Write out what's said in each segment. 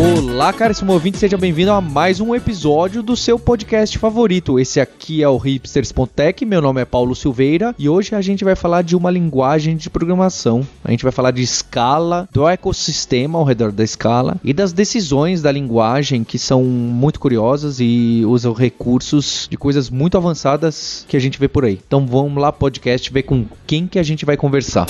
Olá, caríssimo ouvinte, seja bem-vindo a mais um episódio do seu podcast favorito. Esse aqui é o hipsters.tech, meu nome é Paulo Silveira e hoje a gente vai falar de uma linguagem de programação. A gente vai falar de escala, do ecossistema ao redor da escala e das decisões da linguagem que são muito curiosas e usam recursos de coisas muito avançadas que a gente vê por aí. Então vamos lá, podcast, ver com quem que a gente vai conversar.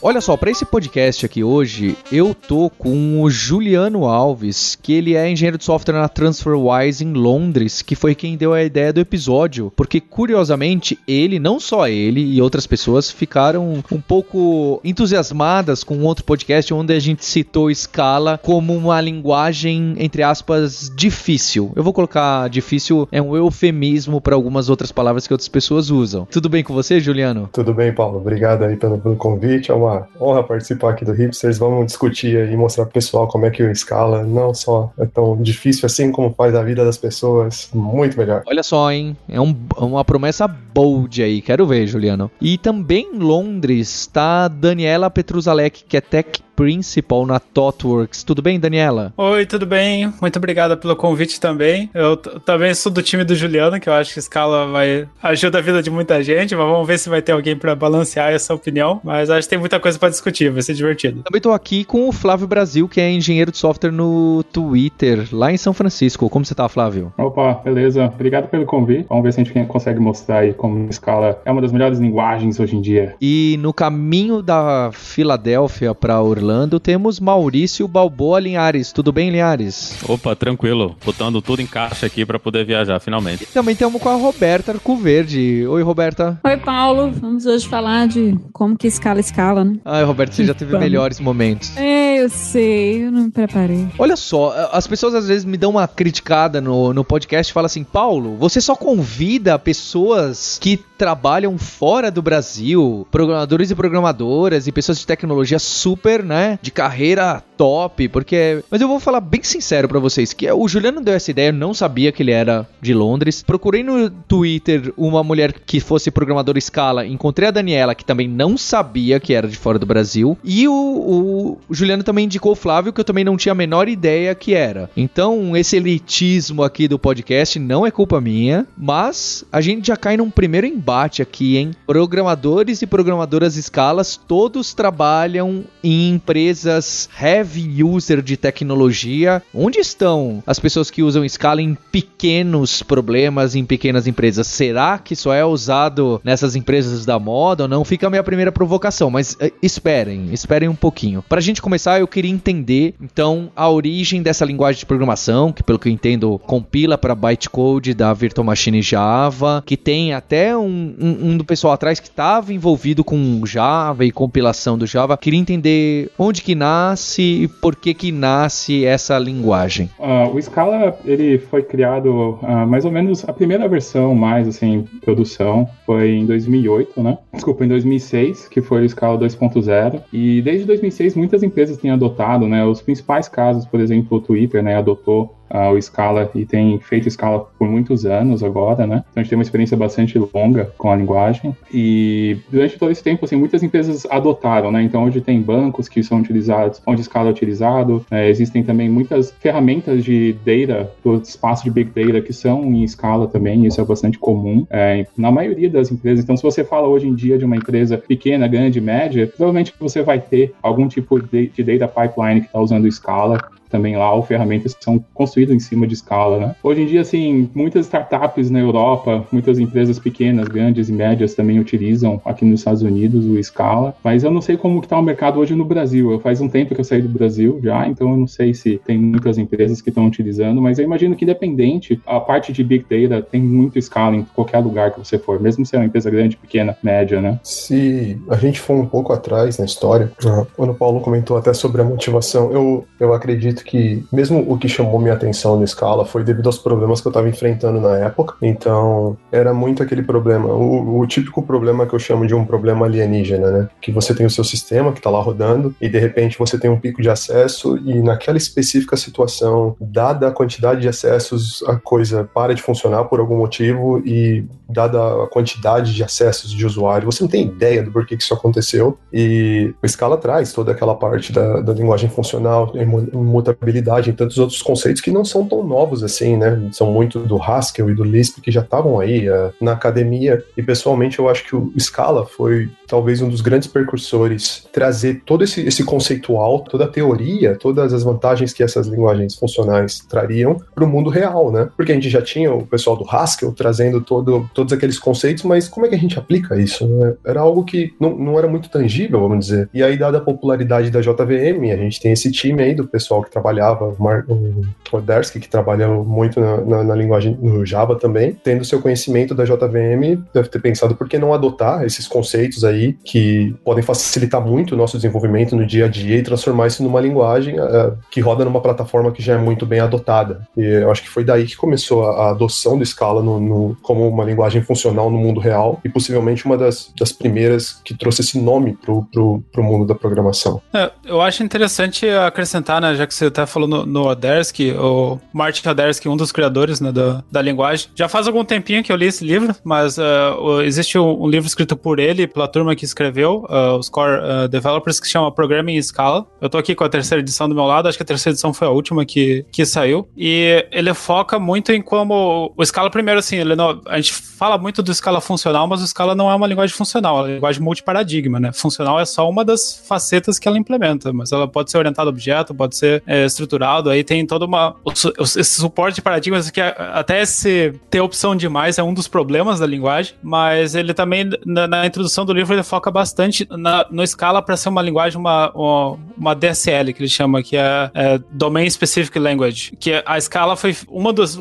Olha só, para esse podcast aqui hoje, eu tô com o Juliano Alves, que ele é engenheiro de software na TransferWise em Londres, que foi quem deu a ideia do episódio, porque curiosamente, ele, não só ele e outras pessoas ficaram um pouco entusiasmadas com outro podcast onde a gente citou Scala como uma linguagem entre aspas difícil. Eu vou colocar difícil é um eufemismo para algumas outras palavras que outras pessoas usam. Tudo bem com você, Juliano? Tudo bem, Paulo. Obrigado aí pelo, pelo convite. É uma uma honra participar aqui do Hipsters. Vamos discutir e mostrar pro pessoal como é que o Scala não só é tão difícil assim, como faz a vida das pessoas muito melhor. Olha só, hein? É um, uma promessa bold aí. Quero ver, Juliano. E também em Londres está Daniela Petruzalek, que é tech Principal na ThoughtWorks. Tudo bem, Daniela? Oi, tudo bem? Muito obrigada pelo convite também. Eu também sou do time do Juliano, que eu acho que Scala vai ajuda a vida de muita gente, mas vamos ver se vai ter alguém para balancear essa opinião. Mas acho que tem muita coisa para discutir, vai ser divertido. Também tô aqui com o Flávio Brasil, que é engenheiro de software no Twitter, lá em São Francisco. Como você tá, Flávio? Opa, beleza. Obrigado pelo convite. Vamos ver se a gente consegue mostrar aí como Scala é uma das melhores linguagens hoje em dia. E no caminho da Filadélfia para Orlando, Orlando, temos Maurício Balboa Linhares. Tudo bem, Linhares? Opa, tranquilo. Botando tudo em caixa aqui para poder viajar, finalmente. E também temos com a Roberta Arcoverde. Oi, Roberta. Oi, Paulo. Vamos hoje falar de como que escala escala, né? Ai, Roberta, você já teve Vamos. melhores momentos. É, eu sei. Eu não me preparei. Olha só, as pessoas às vezes me dão uma criticada no, no podcast e falam assim, Paulo, você só convida pessoas que trabalham fora do Brasil, programadores e programadoras e pessoas de tecnologia super, né? De carreira top, porque. Mas eu vou falar bem sincero para vocês: que o Juliano deu essa ideia, eu não sabia que ele era de Londres. Procurei no Twitter uma mulher que fosse programadora Scala, encontrei a Daniela, que também não sabia que era de fora do Brasil. E o, o Juliano também indicou o Flávio, que eu também não tinha a menor ideia que era. Então, esse elitismo aqui do podcast não é culpa minha, mas a gente já cai num primeiro embate aqui, hein? Programadores e programadoras escalas todos trabalham em empresas heavy user de tecnologia, onde estão as pessoas que usam Scala em pequenos problemas, em pequenas empresas? Será que só é usado nessas empresas da moda ou não? Fica a minha primeira provocação, mas uh, esperem, esperem um pouquinho. Para a gente começar, eu queria entender, então, a origem dessa linguagem de programação, que pelo que eu entendo, compila para bytecode da Virtual Machine Java, que tem até um, um, um do pessoal atrás que estava envolvido com Java e compilação do Java. Queria entender onde que nasce e por que que nasce essa linguagem? Uh, o Scala ele foi criado uh, mais ou menos a primeira versão mais assim produção foi em 2008, né? Desculpa, em 2006 que foi o Scala 2.0 e desde 2006 muitas empresas têm adotado, né? Os principais casos, por exemplo, o Twitter, né, adotou o Scala e tem feito Scala por muitos anos agora, né? Então a gente tem uma experiência bastante longa com a linguagem e durante todo esse tempo, assim, muitas empresas adotaram, né? Então hoje tem bancos que são utilizados, onde Scala é utilizado, é, existem também muitas ferramentas de data, do espaço de Big Data que são em Scala também, isso é bastante comum é, na maioria das empresas. Então se você fala hoje em dia de uma empresa pequena, grande, média, provavelmente você vai ter algum tipo de, de data pipeline que está usando Scala também lá, ferramentas que são construídas em cima de escala, né? Hoje em dia, assim, muitas startups na Europa, muitas empresas pequenas, grandes e médias também utilizam aqui nos Estados Unidos o Scala, mas eu não sei como que tá o mercado hoje no Brasil. Eu faz um tempo que eu saí do Brasil já, então eu não sei se tem muitas empresas que estão utilizando, mas eu imagino que independente, a parte de Big Data tem muito Scala em qualquer lugar que você for, mesmo se é uma empresa grande, pequena, média, né? Se a gente for um pouco atrás na história, quando o Paulo comentou até sobre a motivação, eu, eu acredito acredito que, mesmo o que chamou minha atenção no Scala foi devido aos problemas que eu estava enfrentando na época. Então, era muito aquele problema, o, o, típico problema que eu chamo de um problema alienígena, né? Que você tem o seu sistema que está lá rodando e de repente você tem um pico de acesso e naquela específica situação, dada a quantidade de acessos, a coisa para de funcionar por algum motivo e dada a quantidade de acessos de usuário, você não tem ideia do porquê que isso aconteceu e o Scala traz toda aquela parte da, da linguagem funcional, imutabilidade e tantos outros conceitos que não são tão novos assim, né? São muito do Haskell e do Lisp que já estavam aí uh, na academia e pessoalmente eu acho que o Scala foi talvez um dos grandes precursores trazer todo esse, esse conceitual, toda a teoria, todas as vantagens que essas linguagens funcionais trariam para o mundo real, né? Porque a gente já tinha o pessoal do Haskell trazendo todo, todos aqueles conceitos, mas como é que a gente aplica isso? Né? Era algo que não, não era muito tangível, vamos dizer. E aí, dada a popularidade da JVM, a gente tem esse time aí do pessoal que trabalhava, o, o Odersky, que trabalha muito na, na, na, linguagem no Java também, tendo seu conhecimento da JVM, deve ter pensado por que não adotar esses conceitos aí que podem facilitar muito o nosso desenvolvimento no dia a dia e transformar isso numa linguagem uh, que roda numa plataforma que já é muito bem adotada. E eu acho que foi daí que começou a, a adoção do Scala no, no, como uma linguagem funcional no mundo real e possivelmente uma das, das primeiras que trouxe esse nome pro, pro mundo da programação. É, eu acho interessante acrescentar, né, já que você até falou no, no Odersky, o Martin Odersky, um dos criadores né, da, da linguagem. Já faz algum tempinho que eu li esse livro, mas uh, existe um, um, livro escrito por ele, pela turma que escreveu, uh, os Core uh, Developers, que chama Programming Scala. Eu tô aqui com a terceira edição do meu lado, acho que a terceira edição foi a última que, que saiu. E ele foca muito em como o Scala, primeiro, assim, não, a gente fala muito do Scala funcional, mas o Scala não é uma linguagem funcional, é uma linguagem multiparadigma, né? Funcional é só uma das facetas que ela implementa, mas ela pode ser orientada a objeto, pode ser é, estruturado, aí tem toda uma. Esse suporte de paradigmas que até esse ter opção demais é um dos problemas da linguagem, mas ele também, na, na introdução do livro, ele foca bastante na, no Scala para ser uma linguagem, uma, uma, uma, DSL, que ele chama, que é, é Domain Specific Language, que a Scala foi. Uma das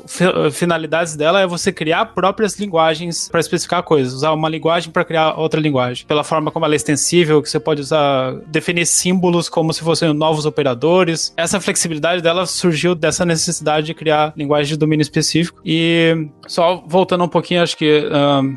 finalidades dela é você criar próprias linguagens para especificar coisas, usar uma linguagem para criar outra linguagem. Pela forma como ela é extensível, que você pode usar, definir símbolos como se fossem novos operadores. Essa flexibilidade dela surgiu dessa necessidade de criar linguagem de domínio específico. E só voltando um pouquinho, acho que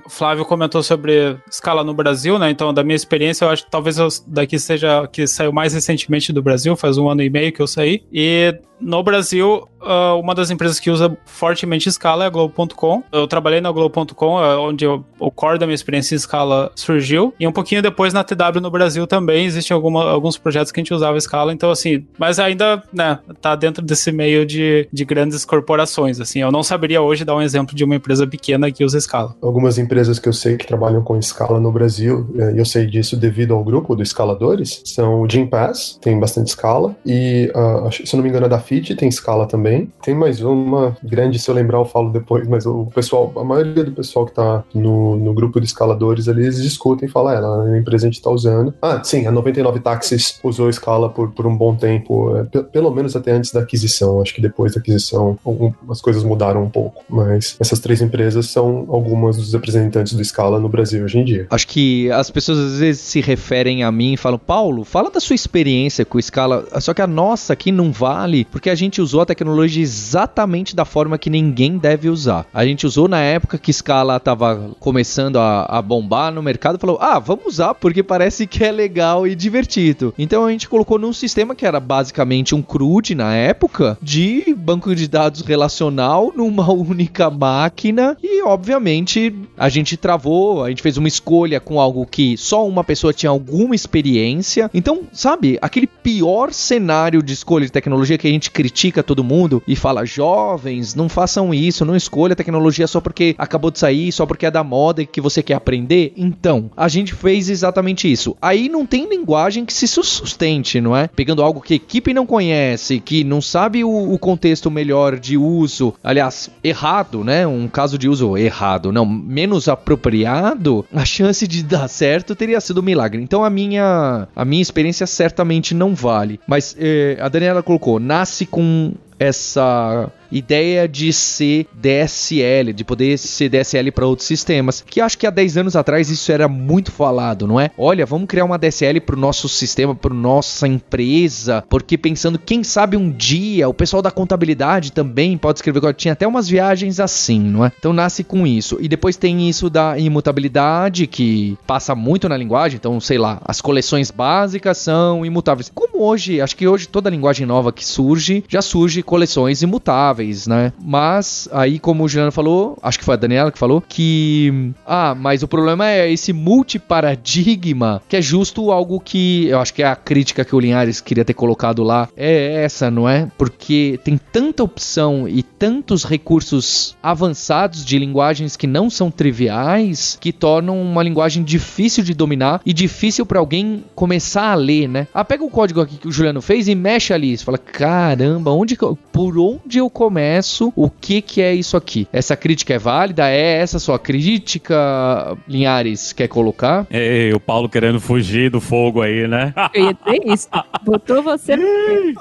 o Flávio comentou sobre escala no Brasil, né? Então, da minha experiência, eu acho que talvez eu daqui seja que saiu mais recentemente do Brasil, faz um ano e meio que eu saí. E no Brasil, uh, uma das empresas que usa fortemente escala é a Globo.com. Eu trabalhei na Globo.com, é onde o core da minha experiência em escala surgiu. E um pouquinho depois na TW no Brasil também existem alguma, alguns projetos que a gente usava escala. Então, assim, mas ainda, né, tá dentro desse meio de, de grandes corporações. Assim, eu não saberia hoje dar um exemplo de uma empresa pequena que usa escala. Algumas empresas que eu sei que trabalham com escala no Brasil, é, e eu sei disso devido ao grupo dos escaladores, são o Gympass, tem bastante escala, e uh, se eu não me engano, é da Fit tem escala também. Tem mais uma grande, se eu lembrar eu falo depois, mas o pessoal, a maioria do pessoal que tá no, no grupo de escaladores ali, eles discutem e falam, é, a empresa a gente tá usando. Ah, sim, a 99 Táxis usou escala por, por um bom tempo, é, pelo menos até antes da aquisição. Acho que depois da aquisição algumas coisas mudaram um pouco, mas essas três empresas são algumas dos representantes do escala no Brasil hoje em dia. Acho que as pessoas às vezes se referem a mim e falam, Paulo, fala da sua experiência com escala, só que a nossa aqui não vale, porque a gente usou a tecnologia exatamente da forma que ninguém deve usar. A gente usou na época que Scala estava começando a, a, bombar no mercado, falou: "Ah, vamos usar porque parece que é legal e divertido". Então a gente colocou num sistema que era basicamente um CRUD na época de banco de dados relacional numa única máquina e obviamente a gente travou, a gente fez uma escolha com algo que só uma pessoa tinha alguma experiência. Então, sabe, aquele pior cenário de escolha de tecnologia que a gente critica todo mundo e fala: jovens, não façam isso, não escolha tecnologia só porque acabou de sair, só porque é da moda e que você quer aprender. Então, a gente fez exatamente isso. Aí não tem linguagem que se sustente, não é? Pegando algo que a equipe não conhece, que não sabe o, o contexto melhor de uso, aliás, errado, né? Um caso de uso errado, não, menos apropriado, a chance de dar certo teria sido um milagre. Então a minha a minha experiência certamente não vale. Mas eh, a Daniela colocou, nasce com essa ideia de ser DSL, de poder ser DSL para outros sistemas, que acho que há 10 anos atrás isso era muito falado, não é? Olha, vamos criar uma DSL para o nosso sistema, para nossa empresa, porque pensando, quem sabe um dia o pessoal da contabilidade também pode escrever, tinha até umas viagens assim, não é? Então nasce com isso. E depois tem isso da imutabilidade, que passa muito na linguagem, então sei lá, as coleções básicas são imutáveis. Como hoje, acho que hoje toda linguagem nova que surge, já surge coleções imutáveis, né? Mas aí, como o Juliano falou, acho que foi a Daniela que falou, que. Ah, mas o problema é esse multiparadigma, que é justo algo que eu acho que é a crítica que o Linhares queria ter colocado lá. É essa, não é? Porque tem tanta opção e tantos recursos avançados de linguagens que não são triviais que tornam uma linguagem difícil de dominar e difícil para alguém começar a ler, né? Ah, pega o código aqui que o Juliano fez e mexe ali. Você fala, caramba, onde que eu, por onde eu começo? O que que é isso aqui? Essa crítica é válida? É essa sua crítica, Linhares, quer colocar? Ei, o Paulo querendo fugir do fogo aí, né? Eu ia dizer isso. Botou você no...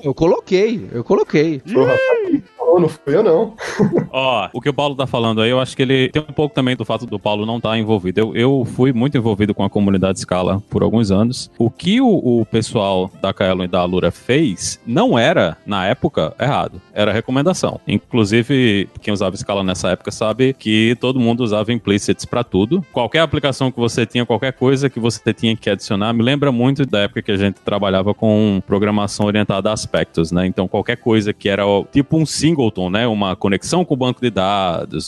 Eu coloquei, eu coloquei. Porra, falou, não fui eu não. Ó, o que o Paulo tá falando aí, eu acho que ele tem um pouco também do fato do Paulo não estar tá envolvido. Eu, eu fui muito envolvido com a comunidade Scala por alguns anos. O que o, o pessoal da Kaelon e da Alura fez não era, na época, errado. Era recomendação. Inclusive, quem usava Scala nessa época sabe que todo mundo usava implicits para tudo. Qualquer aplicação que você tinha, qualquer coisa que você tinha que adicionar, me lembra muito da época que a gente trabalhava com programação orientada a aspectos, né? Então, qualquer coisa que era tipo um singleton, né? Uma conexão com o banco de dados,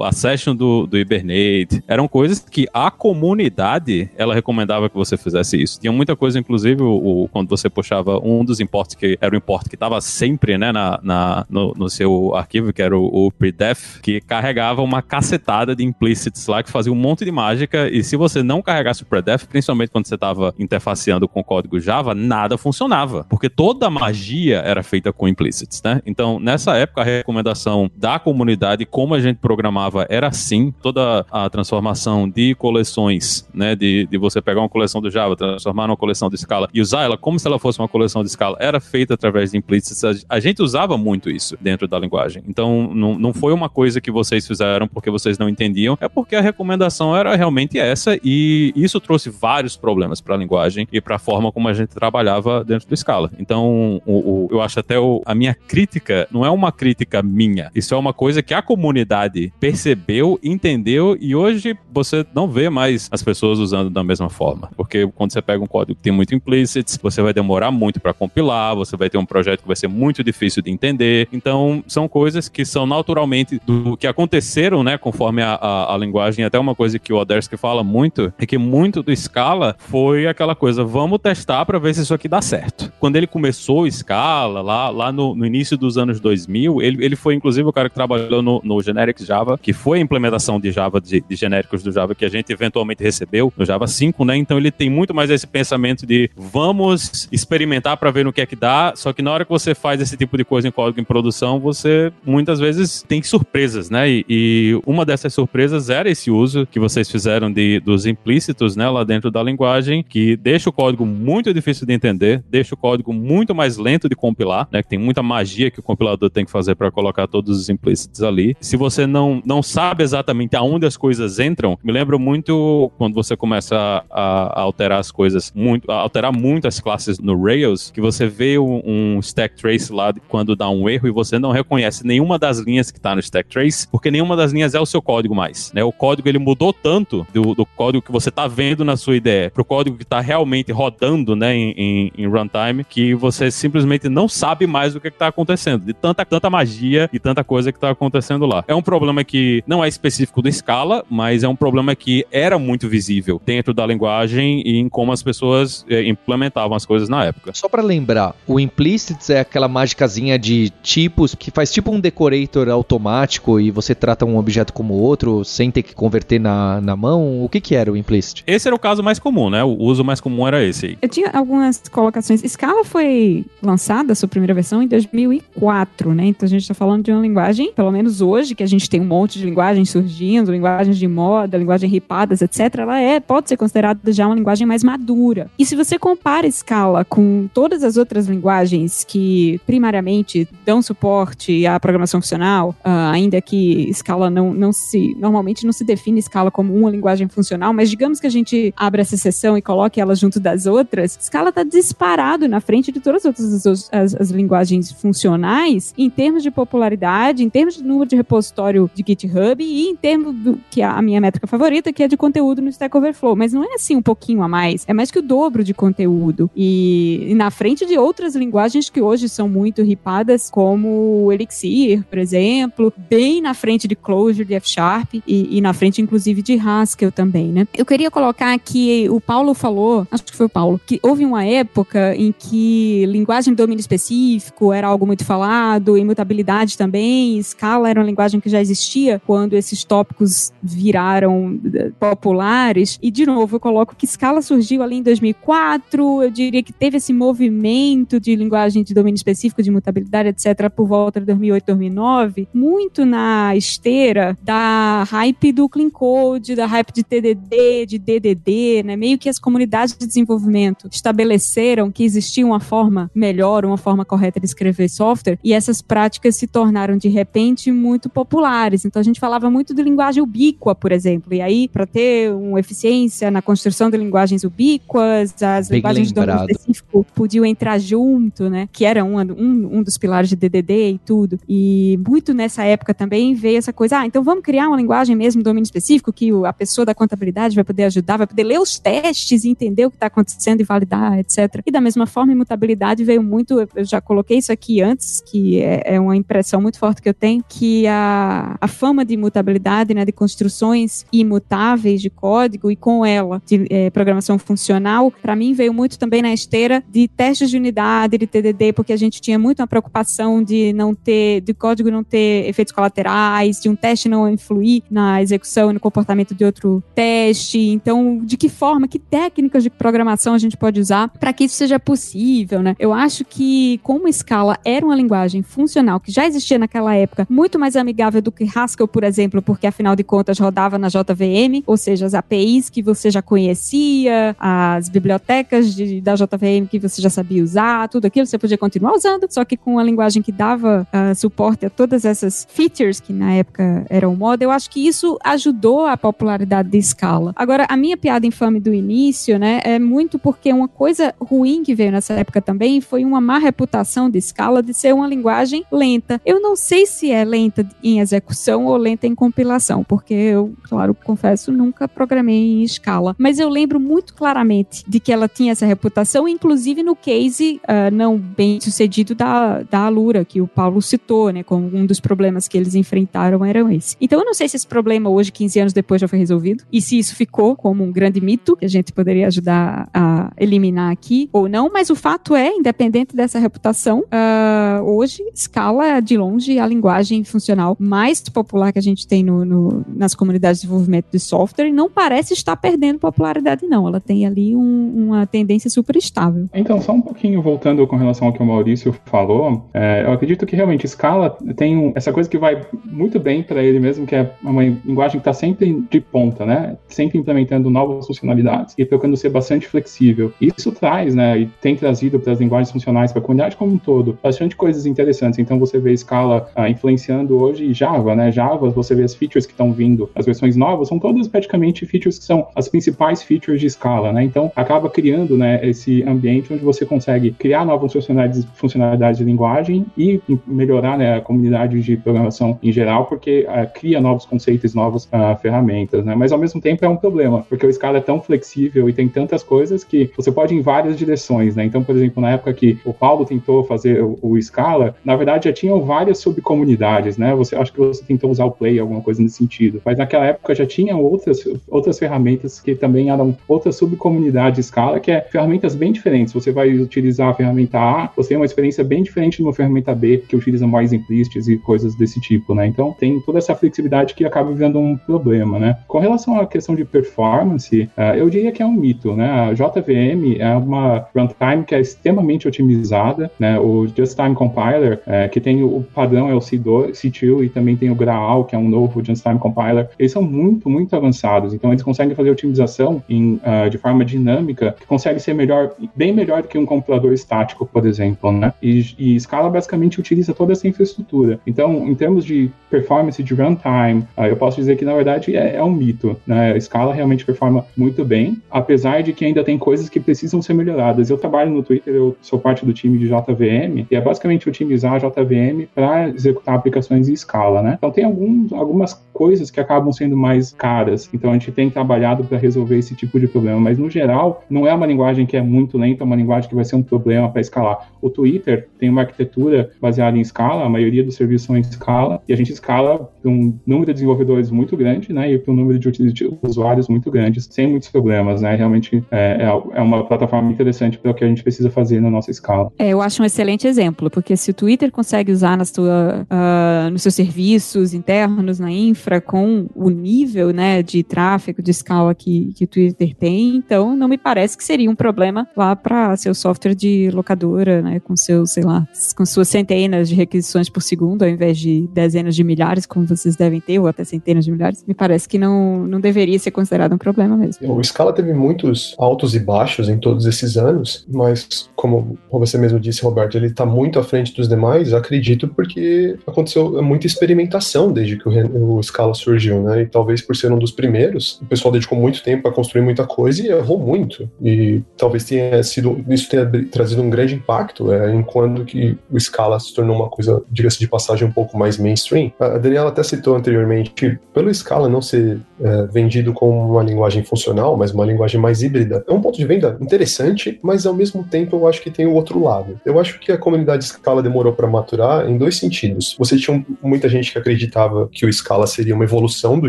a session do, do Hibernate, eram coisas que a comunidade, ela recomendava que você fizesse isso. Tinha muita coisa, inclusive, o, o quando você puxava um dos imports, que era o import que estava sempre, né, na, na no, no, seu arquivo, que era o, o predef, que carregava uma cacetada de implicits lá, que fazia um monte de mágica, e se você não carregasse o predef, principalmente quando você estava interfaceando com o código Java, nada funcionava, porque toda a magia era feita com implicits, né? Então, nessa época, a recomendação da comunidade, como a gente programava, era assim, toda a transformação de coleções, né, de, de você pegar uma coleção do Java, transformar numa coleção de escala e usar ela como se ela fosse uma coleção de escala, era feita através de implicits. A gente usava muito isso dentro da linguagem. Então, não, não foi uma coisa que vocês fizeram porque vocês não entendiam, é porque a recomendação era realmente essa e isso trouxe vários problemas para a linguagem e para a forma como a gente trabalhava dentro do Scala. Então, o, o, eu acho até o, a minha crítica não é uma crítica minha, isso é uma coisa que a comunidade percebeu, entendeu e hoje você não vê mais as pessoas usando da mesma forma. Porque quando você pega um código que tem muito implicits, você vai demorar muito para compilar, você vai ter um projeto que vai ser muito difícil de entender. Então, são coisas que são naturalmente do que aconteceram, né, conforme a, a, a linguagem. Até uma coisa que o Odersky fala muito é que muito do Scala foi aquela coisa, vamos testar para ver se isso aqui dá certo. Quando ele começou o Scala, lá, lá no, no início dos anos 2000, ele, ele foi inclusive o cara que trabalhou no, no Generics Java, que foi a implementação de Java, de, de genéricos do Java que a gente eventualmente recebeu no Java 5, né? Então ele tem muito mais esse pensamento de vamos experimentar para ver no que é que dá, só que na hora que você faz esse tipo de coisa em código em produção, você muitas vezes tem surpresas, né? E, e uma dessas surpresas era esse uso que vocês fizeram de, dos implícitos, né, lá dentro da linguagem, que deixa o código muito difícil de entender, deixa o código muito mais lento de compilar, né? Que tem muita magia que o compilador tem que fazer para colocar todos os implícitos ali. Se você não, não sabe exatamente aonde as coisas entram, me lembra muito quando você começa a, a alterar as coisas muito, alterar muito as classes no Rails, que você vê um, um, stack trace lá quando dá um erro e você não reconhece nenhuma das linhas que está no stack trace, porque nenhuma das linhas é o seu código mais, né? O código ele mudou tanto do, do código que você está vendo na sua ideia para o código que está realmente rodando, né, em, em, em, runtime, que você simplesmente não sabe mais o que está acontecendo, de tanta, tanta magia e tanta coisa que está acontecendo lá. É um problema que não é específico do Scala, mas é um problema que era muito visível dentro da linguagem e em como as pessoas é, implementavam as coisas na época. Só para lembrar, o implicits é aquela mágicazinha de tipos que faz tipo um decorator automático e você trata um objeto como outro sem ter que converter na, na mão. O que que era o implicit? Esse era o caso mais comum, né? O uso mais comum era esse aí. Eu tinha algumas colocações. Scala foi lançada, a sua primeira versão, em 2004, né? A gente está falando de uma linguagem, pelo menos hoje, que a gente tem um monte de linguagens surgindo, linguagens de moda, linguagem ripadas, etc. Ela é, pode ser considerada já uma linguagem mais madura. E se você compara Scala com todas as outras linguagens que primariamente dão suporte à programação funcional, uh, ainda que Scala não, não se normalmente não se define Scala como uma linguagem funcional, mas digamos que a gente abra essa sessão e coloque ela junto das outras, Scala está disparado na frente de todas as outras as, as, as, linguagens funcionais em termos de popularidade, em termos de número de repositório de GitHub e em termos do que é a minha métrica favorita, que é de conteúdo no Stack Overflow. Mas não é assim um pouquinho a mais, é mais que o dobro de conteúdo. E, e na frente de outras linguagens que hoje são muito ripadas, como o Elixir, por exemplo, bem na frente de Clojure, de F Sharp e, e na frente, inclusive, de Haskell também, né? Eu queria colocar que o Paulo falou, acho que foi o Paulo, que houve uma época em que linguagem de domínio específico era algo muito falado, imutabilidade também, Scala era uma linguagem que já existia quando esses tópicos viraram eh, populares. E, de novo, eu coloco que Scala surgiu ali em 2004, eu diria que teve esse movimento de linguagem de domínio específico, de imutabilidade, etc., por volta de 2008, 2009, muito na esteira da hype do Clean Code, da hype de TDD, de DDD, né? Meio que as comunidades de desenvolvimento estabeleceram que existia uma forma melhor, uma forma correta de escrever software, e essas práticas se tornaram de repente muito populares. Então a gente falava muito de linguagem ubíqua, por exemplo, e aí para ter uma eficiência na construção de linguagens ubíquas, as Bem linguagens lembrado. de domínio específico podiam entrar junto, né? Que era um, um, um dos pilares de DDD e tudo. E muito nessa época também veio essa coisa, ah, então vamos criar uma linguagem mesmo domínio específico que a pessoa da contabilidade vai poder ajudar, vai poder ler os testes e entender o que está acontecendo e validar, etc. E da mesma forma, imutabilidade veio muito, eu já coloquei isso aqui antes, que é, é uma impressão muito forte que eu tenho, que a, a fama de imutabilidade, né, de construções imutáveis de código e com ela de é, programação funcional, para mim veio muito também na esteira de testes de unidade, de TDD, porque a gente tinha muito uma preocupação de não ter, de código não ter efeitos colaterais, de um teste não influir na execução e no comportamento de outro teste. Então, de que forma, que técnicas de programação a gente pode usar para que isso seja possível, né? Eu acho que como Scala era uma linguagem funcional que já existia naquela época, muito mais amigável do que Haskell, por exemplo, porque afinal de contas rodava na JVM, ou seja, as APIs que você já conhecia, as bibliotecas de, da JVM que você já sabia usar, tudo aquilo você podia continuar usando, só que com a linguagem que dava uh, suporte a todas essas features que na época eram moda, eu acho que isso ajudou a popularidade de Scala. Agora, a minha piada infame do início, né, é muito porque uma coisa ruim que veio nessa época também foi uma má reputação de Scala de ser uma linguagem lenta. Eu não sei se é lenta em execução ou lenta em compilação, porque eu, claro, confesso, nunca programei em Scala, mas eu lembro muito claramente de que ela tinha essa reputação, inclusive no case uh, não bem sucedido da, da Alura, que o Paulo citou, né, como um dos problemas que eles enfrentaram eram esse. Então eu não sei se esse problema hoje, 15 anos depois, já foi resolvido, e se isso ficou como um grande mito que a gente poderia ajudar a eliminar aqui ou não, mas o fato é, independente dessa reputação, uh, hoje Scala é de longe a linguagem funcional mais popular que a gente tem no, no, nas comunidades de desenvolvimento de software e não parece estar perdendo popularidade, não. Ela tem ali um, uma tendência super estável. Então, só um pouquinho voltando com relação ao que o Maurício falou, é, eu acredito que realmente Scala tem um, essa coisa que vai muito bem para ele mesmo, que é uma linguagem que está sempre de ponta, né? Sempre implementando novas funcionalidades e procurando ser bastante flexível. Isso traz, né, e tem trazido para as linguagens funcionais, para a comunidade como um todo, bastante coisas interessantes. Então, você vê Scala ah, influenciando hoje Java, né? Java, você vê as features que estão vindo, as versões novas, são todas praticamente features que são as principais features de Scala, né? Então, acaba criando, né, esse ambiente onde você consegue criar novas funcionalidades, funcionalidades de linguagem e melhorar, né, a comunidade de programação em geral, porque uh, cria novos conceitos, novas uh, ferramentas, né? Mas ao mesmo tempo é um problema, porque o Scala é tão flexível e tem tantas coisas que você pode ir em várias direções, né? Então, por exemplo, na época que o Paulo tentou fazer o, o Scala, na verdade já tinham várias subcomunidades, né? Você acho que você tentou usar o Play, alguma coisa nesse sentido. Mas naquela época já tinha outras, outras ferramentas que também eram outras subcomunidades Scala, que é ferramentas bem diferentes. Você vai utilizar a ferramenta A, você tem uma experiência bem diferente de uma ferramenta B, que utiliza mais implícitos e coisas desse tipo, né? Então tem toda essa flexibilidade que acaba vivendo um problema, né? Com relação à questão de performance, uh, eu diria que é um mito, né? A JVM é uma runtime Time, que é extremamente otimizada, né? O Just Time Compiler, que tem o padrão é o C2, C2 e também tem o Graal, que é um novo Just Time Compiler. Eles são muito, muito avançados. Então eles conseguem fazer otimização em, uh, de forma dinâmica, que consegue ser melhor, bem melhor do que um compilador estático, por exemplo, né? E, e Scala basicamente utiliza toda essa infraestrutura. Então, em termos de performance de runtime, uh, eu posso dizer que na verdade é, é um mito, né? Scala realmente performa muito bem, apesar de que ainda tem coisas que precisam ser melhoradas. Eu trabalho no Twitter, eu sou parte do time de JVM, e é basicamente otimizar JVM para executar aplicações em escala, né? Então tem alguns, algumas coisas que acabam sendo mais caras, então a gente tem trabalhado para resolver esse tipo de problema, mas no geral não é uma linguagem que é muito lenta, é uma linguagem que vai ser um problema para escalar. O Twitter tem uma arquitetura baseada em escala, a maioria dos serviços são em escala, e a gente escala para um número de desenvolvedores muito grande, né, e para um número de usuários muito grandes, sem muitos problemas, né? Realmente é, é, é uma plataforma interessante para o que a gente precisa fazer na nossa escala. É, eu acho um excelente exemplo, porque se o Twitter consegue usar na sua, uh, nos seus serviços internos, na infra, com o nível né, de tráfego, de escala que, que o Twitter tem, então não me parece que seria um problema lá para seu software de locadora, né, com seus, sei lá, com suas centenas de requisições por segundo, ao invés de dezenas de milhares, como vocês devem ter, ou até centenas de milhares, me parece que não, não deveria ser considerado um problema mesmo. O Scala teve muitos altos e baixos em todos esses anos, mas como você mesmo disse, Roberto, ele está muito à frente dos demais, acredito, porque aconteceu muita experimentação desde que o, o Scala surgiu, né? E talvez por ser um dos primeiros, o pessoal dedicou muito tempo para construir muita coisa e errou muito. E talvez tenha sido isso tenha trazido um grande impacto é, enquanto que o Scala se tornou uma coisa, diga-se de passagem, um pouco mais mainstream. A Daniela até citou anteriormente, pelo Scala não ser é, vendido como uma linguagem funcional, mas uma linguagem mais híbrida, é um ponto de venda interessante, mas ao mesmo tempo eu acho que tem o outro lado. Eu acho que a comunidade Scala demorou para maturar em dois sentidos. Você tinha muita gente que acreditava que o Scala seria uma evolução do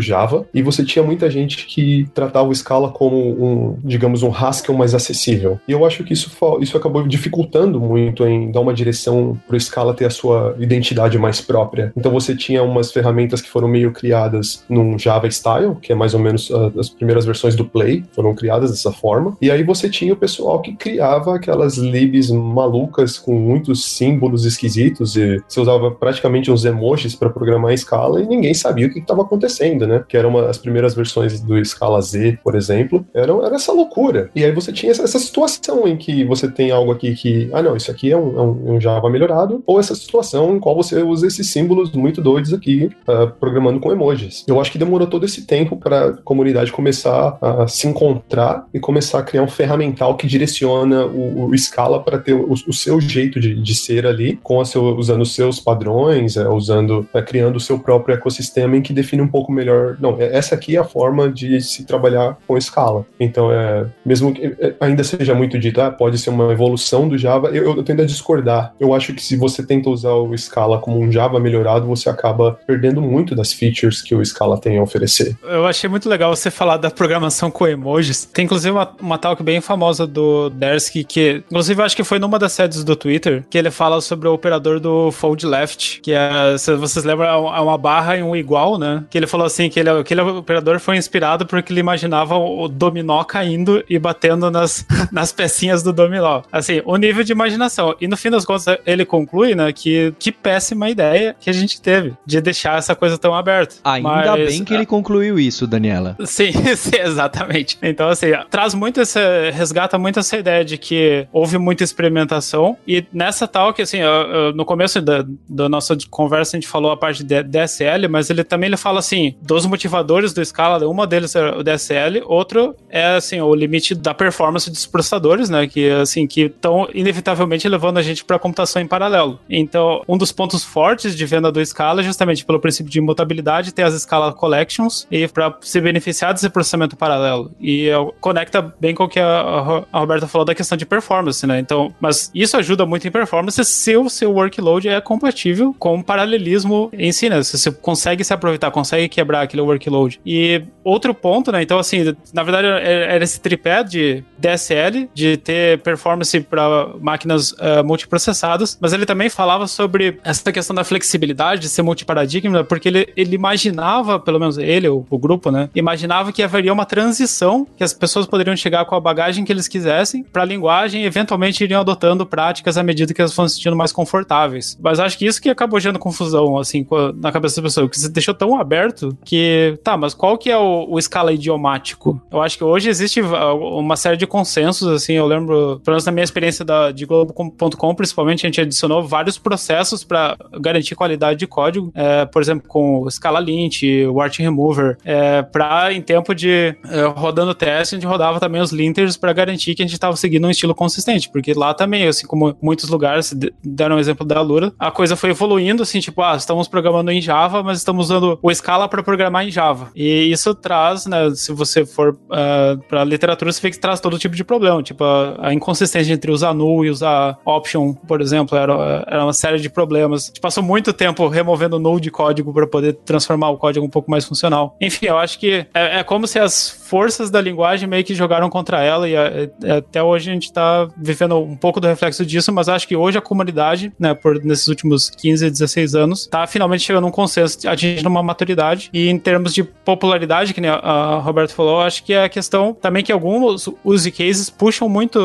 Java, e você tinha muita gente que tratava o Scala como um, digamos, um Haskell mais acessível. E eu acho que isso, isso acabou dificultando muito em dar uma direção para o Scala ter a sua identidade mais própria. Então você tinha umas ferramentas que foram meio criadas num Java Style, que é mais ou menos uh, as primeiras versões do Play, foram criadas dessa forma. E aí você tinha o pessoal que criava aquelas libs malucas com muitos símbolos esquisitos e você usava praticamente uns emojis para programar em Scala e ninguém sabia o que estava acontecendo, né? Que eram uma, as primeiras versões do Scala Z, por exemplo, eram, era essa loucura. E aí você tinha essa, essa, situação em que você tem algo aqui que, ah não, isso aqui é um, é um, um Java melhorado, ou essa situação em qual você usa esses símbolos muito doidos aqui, uh, programando com emojis. Eu acho que demorou todo esse tempo para a comunidade começar a se encontrar e começar a criar um ferramental que direciona o, o Scala para ter o, o, seu jeito de, de ser ali, com seu, usando os seus padrões, é, usando, é, criando o seu próprio ecossistema em que define um pouco melhor. Não, é, essa aqui é a forma de se trabalhar com Scala. Então, é, mesmo que é, ainda seja muito dito, ah, pode ser uma evolução do Java, eu, eu tendo a discordar. Eu acho que se você tenta usar o Scala como um Java melhorado, você acaba perdendo muito das features que o Scala tem a oferecer. Eu achei muito legal você falar da programação com emojis. Tem inclusive uma, uma talk bem famosa do Dersky, que inclusive acho que foi numa das sedes do Twitter, que ele fala sobre o operador do fold left, que é, se vocês lembram, é uma barra e um igual, né? Que ele falou assim, que ele, aquele operador foi inspirado porque ele imaginava o dominó caindo e batendo nas, nas pecinhas do dominó. Assim, o nível de imaginação. E no fim das contas, ele conclui, né, que que péssima ideia que a gente teve de deixar essa coisa tão aberta. Ainda Mas, bem que ele concluiu isso, Daniela. Sim, sim, exatamente. Então, assim, traz muito esse, resgata muito essa ideia de que houve muita experimentação e nessa tal que, assim, eu, eu, no começo da, da nossa conversa a gente falou a parte de DSL, mas ele também ele fala assim, dos motivadores do Scala, uma deles é o DSL, outro é, assim, o limite da performance dos processadores, né, que, assim, que estão inevitavelmente levando a gente para computação em paralelo. Então, um dos pontos fortes de venda do Scala é justamente pelo princípio de imutabilidade, ter as Scala Collections e para se beneficiar desse processamento paralelo. E conecta bem com o que a, a Roberta falou da questão de performance, né? Então, mas isso ajuda muito em performance se o seu workload é compatível com o paralelismo em si, né? Se você consegue se aproveitar, consegue quebrar aquele workload. E outro ponto, né? Então, assim, na verdade, é, era esse tripé de DSL, de ter performance para máquinas uh, multiprocessadas, mas ele também falava sobre essa questão da flexibilidade, de ser multiparadigma, porque ele, ele imaginava, pelo menos ele, o, o grupo, né? Imaginava que haveria uma transição, que as pessoas poderiam chegar com a bagagem que eles quisessem para a linguagem, eventualmente eventualmente iriam adotando práticas à medida que elas foram se sentindo mais confortáveis. Mas acho que isso que acabou gerando confusão, assim, na cabeça da pessoa, que você deixou tão aberto que, tá, mas qual que é o, o escala idiomático? Eu acho que hoje existe uma série de consensos, assim, eu lembro, pelo menos na minha experiência da, de Globo.com, principalmente, a gente adicionou vários processos para garantir qualidade de código, é, por exemplo, com o Scala Lint, o Art Remover, é, para em tempo de é, rodando teste, a gente rodava também os linters para garantir que a gente estava seguindo um estilo consistente, porque lá também, assim como muitos lugares, deram o exemplo da Lura, a coisa foi evoluindo, assim, tipo, ah, estamos programando em Java, mas estamos usando o Scala para programar em Java. E isso traz, né, se você for uh, é, para literatura, você vê que traz todo tipo de problema, tipo, a, a inconsistência entre usar null e usar option, por exemplo, era, era uma série de problemas. A gente passou muito tempo removendo null de código para poder transformar o código um pouco mais funcional. Enfim, eu acho que é, é como se as forças da linguagem meio que jogaram contra ela e é, é, até hoje a gente tá vivendo um pouco do reflexo disso, mas acho que hoje a comunidade, né, por nesses últimos 15, 16 anos, tá finalmente chegando a um consenso, atingindo uma maturidade. E em termos de popularidade, que nem a, a Roberto falou, acho que é a questão também que alguns use cases puxam muito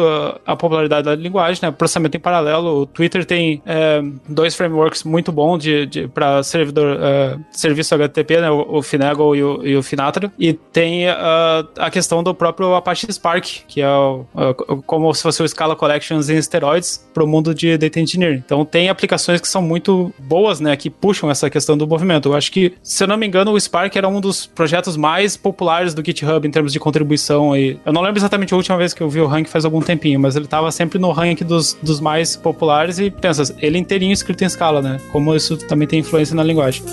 a, popularidade da linguagem, né, processamento em paralelo, o Twitter tem é, dois frameworks muito bons de, de para servidor uh, serviço HTTP, né, o, o Finagle e o, e o Finatra, e tem uh, a questão do próprio Apache Spark, que é o, uh, como se fosse o Scala Collections em esteroides para o mundo de Data Engineering. Então tem aplicações que são muito boas, né, que puxam essa questão do movimento. Eu acho que, se eu não me engano, o Spark era um dos projetos mais populares do GitHub em termos de contribuição. E eu não lembro exatamente a última vez que eu vi o rank faz algum tempinho, mas ele estava sempre no rank dos, dos mais populares e pensa, ele inteirinho escrito em Scala, né? Como isso também tem influência na linguagem.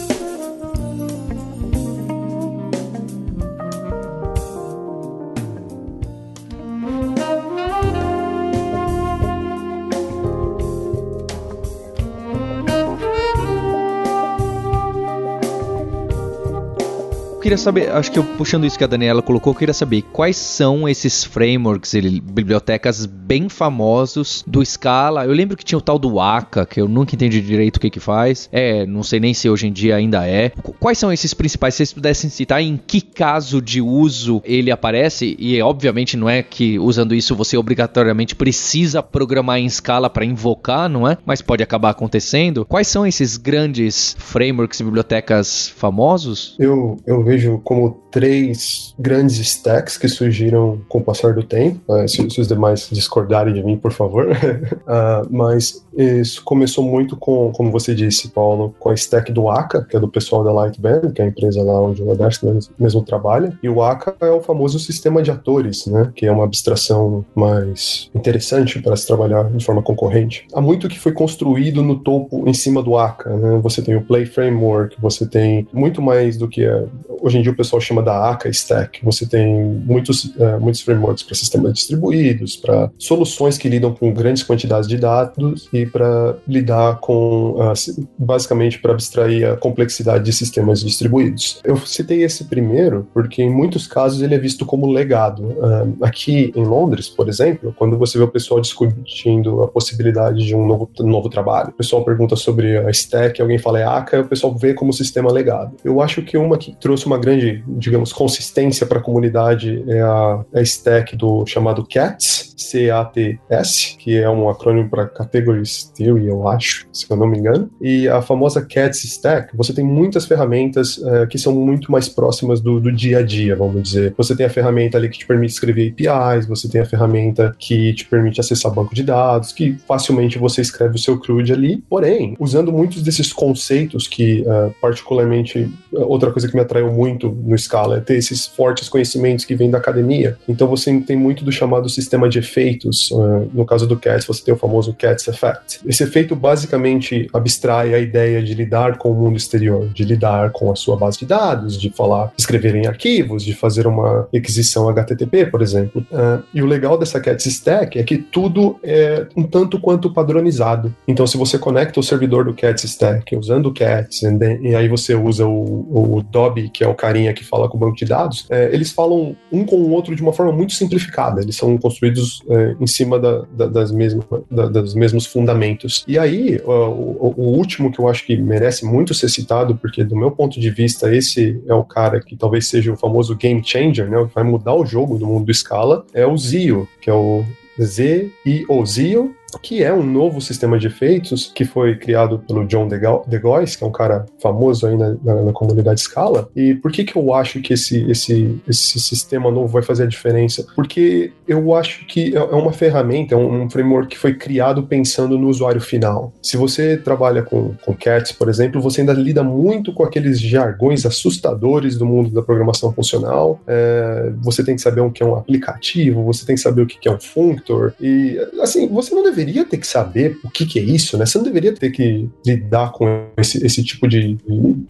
Queria saber, acho que eu, puxando isso que a Daniela colocou, eu queria saber quais são esses frameworks, ele, bibliotecas bem famosos do Scala. Eu lembro que tinha o tal do Aka, que eu nunca entendi direito o que que faz. É, não sei nem se hoje em dia ainda é. Quais são esses principais? Se vocês pudessem citar em que caso de uso ele aparece, e obviamente não é que usando isso você obrigatoriamente precisa programar em Scala para invocar, não é? Mas pode acabar acontecendo. Quais são esses grandes frameworks e bibliotecas famosos? Eu, eu vejo vejo como três grandes stacks que surgiram com o passar do tempo. Uh, se, se, os demais discordarem de mim, por favor. uh, mas isso começou muito com, como você disse, Paulo, com a stack do Aka, que é do pessoal da Lightband, que é a empresa lá onde o Adesto mesmo trabalha. E o Aka é o famoso sistema de atores, né? Que é uma abstração mais interessante para se trabalhar de forma concorrente. Há muito que foi construído no topo, em cima do Aka, né? Você tem o Play Framework, você tem muito mais do que é, hoje em dia o pessoal chama da Aka Stack. Você tem muitos, uh, muitos frameworks para sistemas distribuídos, para soluções que lidam com grandes quantidades de dados e para lidar com, uh, basicamente, para abstrair a complexidade de sistemas distribuídos. Eu citei esse primeiro porque, em muitos casos, ele é visto como legado. Uh, aqui em Londres, por exemplo, quando você vê o pessoal discutindo a possibilidade de um novo, novo trabalho, o pessoal pergunta sobre a stack, alguém fala é Aka, o pessoal vê como sistema legado. Eu acho que uma que trouxe uma grande, digamos, consistência para a comunidade é a, a stack do chamado CATS, C-A-T-S, que é um acrônimo para Categories Theory, eu acho, se eu não me engano. E a famosa CATS Stack, você tem muitas ferramentas é, que são muito mais próximas do, do, dia a dia, vamos dizer. Você tem a ferramenta ali que te permite escrever APIs, você tem a ferramenta que te permite acessar banco de dados, que facilmente você escreve o seu CRUD ali. Porém, usando muitos desses conceitos que, uh, particularmente, outra coisa que me atraiu muito no Scala é ter esses fortes conhecimentos que vêm da academia. Então você tem muito do chamado sistema de efeitos. Uh, no caso do CATS, você tem o famoso CATS Effect. Esse efeito basicamente abstrai a ideia de lidar com o mundo exterior, de lidar com a sua base de dados, de falar, escrever em arquivos, de fazer uma requisição HTTP, por exemplo. Uh, e o legal dessa CATS Stack é que tudo é um tanto quanto padronizado. Então, se você conecta o servidor do CATS Stack usando o CATS, e aí você usa o, o Dobby, que é o carinha que fala com o banco de dados, é, eles falam um com o outro de uma forma muito simplificada. Eles são construídos é, em cima da, da, das, mesmas, da, dos mesmos fundamentos. E aí, o, o, o, último que eu acho que merece muito ser citado, porque do meu ponto de vista, esse é o cara que talvez seja o famoso game changer, né, que vai mudar o jogo do mundo do Scala, é o Zio, que é o ZIO, ZIO, que é um novo sistema de efeitos que foi criado pelo John DeGois, que é um cara famoso aí na, na, na, comunidade Scala. E por que que eu acho que esse, esse, esse sistema novo vai fazer a diferença? Porque eu acho que é, é uma ferramenta, é um, framework que foi criado pensando no usuário final. Se você trabalha com, com CATS, por exemplo, você ainda lida muito com aqueles jargões assustadores do mundo da programação funcional. É, você tem que saber o que é um aplicativo, você tem que saber o que é um functor. E, assim, você não deve deveria ter que saber o que, que é isso, né? Você não deveria ter que lidar com esse, esse tipo de,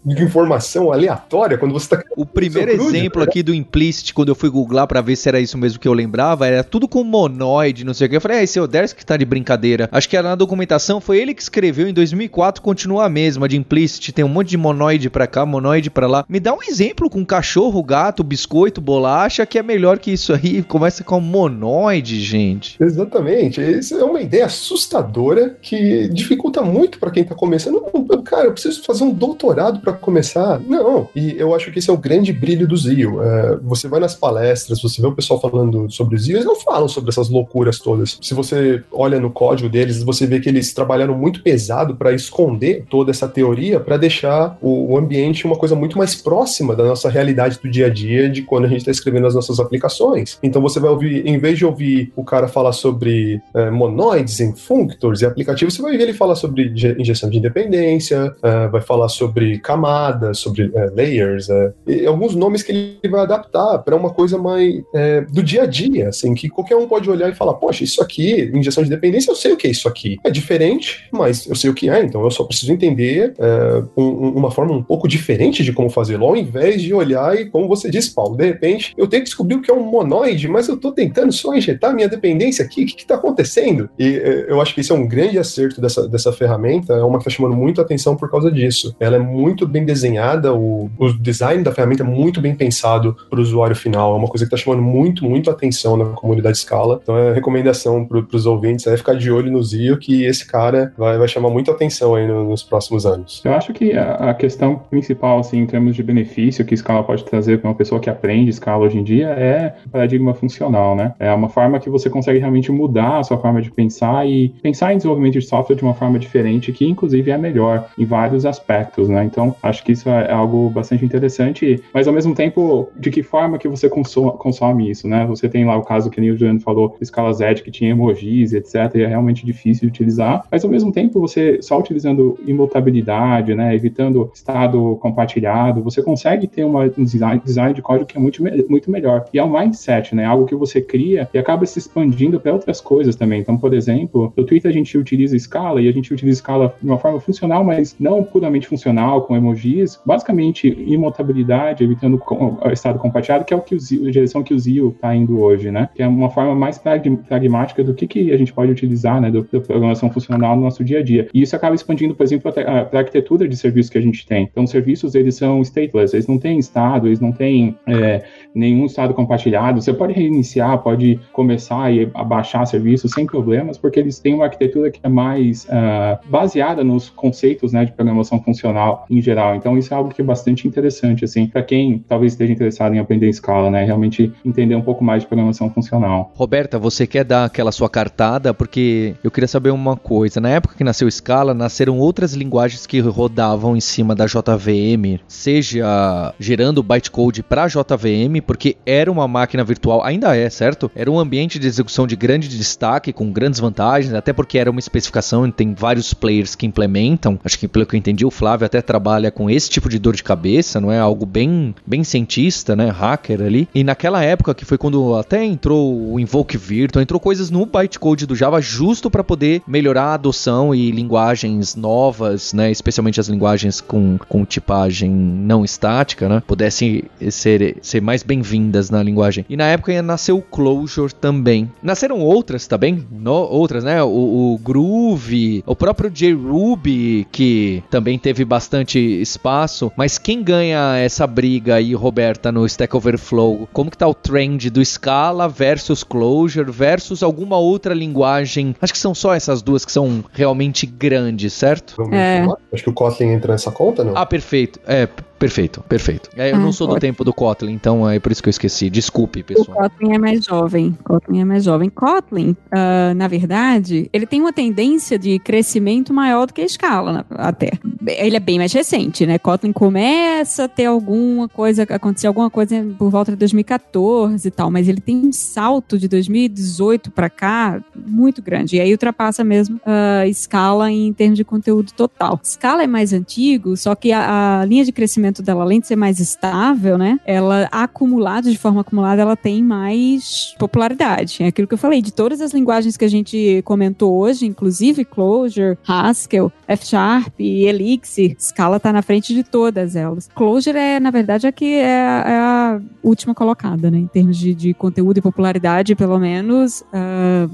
de informação aleatória quando você tá. O primeiro exemplo né? aqui do implicit, quando eu fui googlar para ver se era isso mesmo que eu lembrava, era tudo com monoide, não sei o que. Eu falei, é, esse Odersk que tá de brincadeira. Acho que era na documentação, foi ele que escreveu em 2004, continua a mesma, de implicit, tem um monte de monoide pra cá, monoide pra lá. Me dá um exemplo com cachorro, gato, biscoito, bolacha, que é melhor que isso aí. Começa com monoide, gente. Exatamente. Isso é uma ideia ideia assustadora que dificulta muito para quem está começando. Cara, eu preciso fazer um doutorado para começar. Não. E eu acho que esse é o grande brilho do Zio. É, você vai nas palestras, você vê o pessoal falando sobre o Zio, eles não falam sobre essas loucuras todas. Se você olha no código deles, você vê que eles trabalharam muito pesado para esconder toda essa teoria, para deixar o, o ambiente uma coisa muito mais próxima da nossa realidade do dia a dia, de quando a gente está escrevendo as nossas aplicações. Então você vai ouvir, em vez de ouvir o cara falar sobre é, monóides, em functors e aplicativos, você vai ver ele falar sobre injeção de independência, uh, vai falar sobre camadas, sobre uh, layers, uh, alguns nomes que ele vai adaptar para uma coisa mais do dia a dia, assim, que qualquer um pode olhar e falar, poxa, isso aqui, injeção de dependência, eu sei o que é isso aqui. É diferente, mas eu sei o que é, então eu só preciso entender um, uma forma um pouco diferente de como fazê-lo, ao invés de olhar e, como você disse, Paulo, de repente eu tenho que descobrir o que é um monoide, mas eu estou tentando só injetar minha dependência aqui, o que está acontecendo? E eu acho que esse é um grande acerto dessa, dessa ferramenta, é uma que está chamando muito atenção por causa disso. Ela é muito bem desenhada, o, o design da ferramenta é muito bem pensado para o usuário final, é uma coisa que está chamando muito, muito atenção na comunidade Scala. Então, é recomendação para os ouvintes é ficar de olho no Zio, que esse cara vai, vai chamar muita atenção aí no, nos próximos anos. Eu acho que a, a, questão principal, assim, em termos de benefício que Scala pode trazer para uma pessoa que aprende Scala hoje em dia é paradigma funcional, né? É uma forma que você consegue realmente mudar a sua forma de pensar pensar e pensar em desenvolvimento de software de uma forma diferente, que inclusive é melhor em vários aspectos, né? Então, acho que isso é algo bastante interessante, mas ao mesmo tempo, de que forma que você consome, consome isso, né? Você tem lá o caso que nem o Juliano falou, escala Z, que tinha emojis, etc, e é realmente difícil de utilizar, mas ao mesmo tempo, você só utilizando imutabilidade, né, evitando estado compartilhado, você consegue ter uma, um design, design de código que é muito, muito melhor. E é um mindset, né? Algo que você cria e acaba se expandindo para outras coisas também. Então, por exemplo, exemplo, no Twitter a gente utiliza Scala e a gente utiliza Scala de uma forma funcional, mas não puramente funcional, com emojis, basicamente imutabilidade, evitando o estado compartilhado, que é o que o a direção que o Zio está indo hoje, né? Que é uma forma mais pragmática do que, que a gente pode utilizar, né, da programação funcional no nosso dia a dia. E isso acaba expandindo, por exemplo, para a arquitetura de serviços que a gente tem. Então, os serviços, eles são stateless, eles não têm estado, eles não têm é, nenhum estado compartilhado. Você pode reiniciar, pode começar e abaixar serviços sem problemas, porque eles têm uma arquitetura que é mais uh, baseada nos conceitos né, de programação funcional em geral. Então, isso é algo que é bastante interessante, assim, para quem talvez esteja interessado em aprender escala, né? Realmente entender um pouco mais de programação funcional. Roberta, você quer dar aquela sua cartada? Porque eu queria saber uma coisa. Na época que nasceu Scala, nasceram outras linguagens que rodavam em cima da JVM, seja gerando bytecode para JVM, porque era uma máquina virtual, ainda é, certo? Era um ambiente de execução de grande destaque, com grandes vantagens vantagens, até porque era uma especificação tem vários players que implementam. Acho que pelo que eu entendi, o Flávio até trabalha com esse tipo de dor de cabeça, não é algo bem, bem cientista, né, hacker ali. E naquela época que foi quando até entrou o Invoke Virtual, entrou coisas no bytecode do Java justo para poder melhorar a adoção e linguagens novas, né, especialmente as linguagens com, com tipagem não estática, né, pudessem ser, ser mais bem-vindas na linguagem. E na época nasceu o Clojure também. Nasceram outras também, no, outras, né? O, o Groove, o próprio JRuby, que também teve bastante espaço. Mas quem ganha essa briga aí, Roberta, no Stack Overflow? Como que tá o trend do Scala versus Clojure versus alguma outra linguagem? Acho que são só essas duas que são realmente grandes, certo? É. Acho que o Kotlin entra nessa conta, não? Ah, perfeito. É, Perfeito, perfeito. É, eu Ah, não sou do ótimo. tempo do Kotlin, então é por isso que eu esqueci. Desculpe, O pessoal. Kotlin é mais jovem. Kotlin é mais jovem. Kotlin, ah, na verdade, ele tem uma tendência de crescimento maior do que a Scala, na- até. Ele é bem mais recente, né? Kotlin começa a ter alguma coisa, acontecer alguma coisa por volta de 2014 e tal, mas ele tem um salto de 2018 para cá muito grande. E aí ultrapassa mesmo a Scala em termos de conteúdo total. Scala é mais antigo, só que a, a linha de crescimento dela, além de ser mais estável, né? Ela acumulada, de forma acumulada, ela tem mais popularidade. É aquilo que eu falei, de todas as linguagens que a gente comentou hoje, inclusive Clojure, Haskell, F Sharp e Elixir, Scala tá na frente de todas elas. Clojure é, na verdade, a que é, é a última colocada, né? Em termos de, de conteúdo e popularidade, pelo menos. Uh,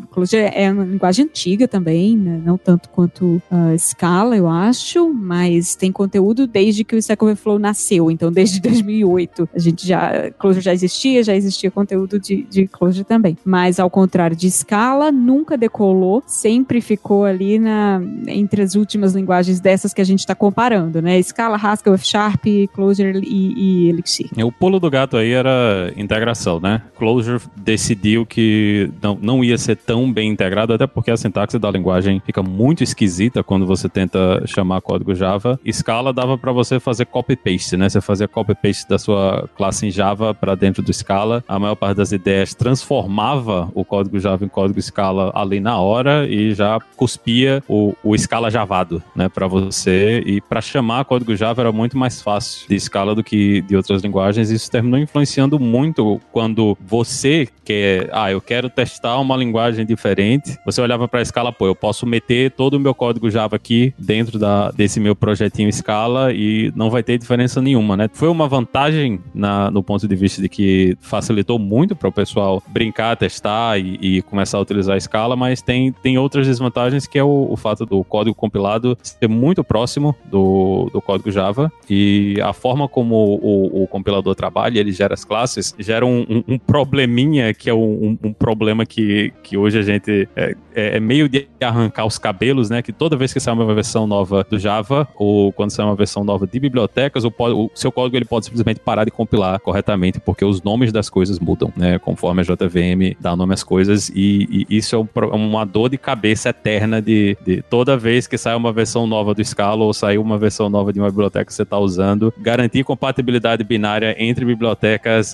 é uma linguagem antiga também, né? não tanto quanto uh, Scala, eu acho, mas tem conteúdo desde que o Stack Overflow nasceu, então desde 2008. A gente já, Clojure já existia, já existia conteúdo de, de Clojure também. Mas ao contrário de Scala, nunca decolou, sempre ficou ali na, entre as últimas linguagens dessas que a gente está comparando, né? Scala, Haskell, F Sharp, Clojure e, e Elixir. O pulo do gato aí era integração, né? Clojure decidiu que não, não ia ser tão bem integrado, até porque a sintaxe da linguagem fica muito esquisita quando você tenta chamar código Java. Scala dava para você fazer copy-paste, né? Você fazia copy-paste da sua classe em Java para dentro do Scala. A maior parte das ideias transformava o código Java em código Scala ali na hora e já cuspia o, o Scala javado, né, para você. E para chamar código Java era muito mais fácil de Scala do que de outras linguagens. Isso terminou influenciando muito quando você quer, ah, eu quero testar uma linguagem diferente. Você olhava para Scala, pô, eu posso meter todo o meu código Java aqui dentro da, desse meu projetinho Scala e não vai ter diferença nenhuma, né? Foi uma vantagem na, no ponto de vista de que facilitou muito para o pessoal brincar, testar e, e começar a utilizar a Scala, mas tem, tem outras desvantagens que é o, o fato do código compilado ser muito próximo do, do código Java e a forma como o, o compilador trabalha, ele gera as classes, gera um, um- um probleminha que é um, um problema que, que hoje a gente é, é- é meio de arrancar os cabelos, né? Que toda vez que sai uma versão nova do Java ou quando sai uma versão nova de bibliotecas, o, o seu código ele pode simplesmente parar de compilar corretamente porque os nomes das coisas mudam, né? Conforme a JVM dá nome às coisas e, e isso é pro- uma dor de cabeça eterna de, de toda vez que sai uma versão nova do Scala ou saiu uma versão nova de uma biblioteca que você está usando, garantir compatibilidade binária entre bibliotecas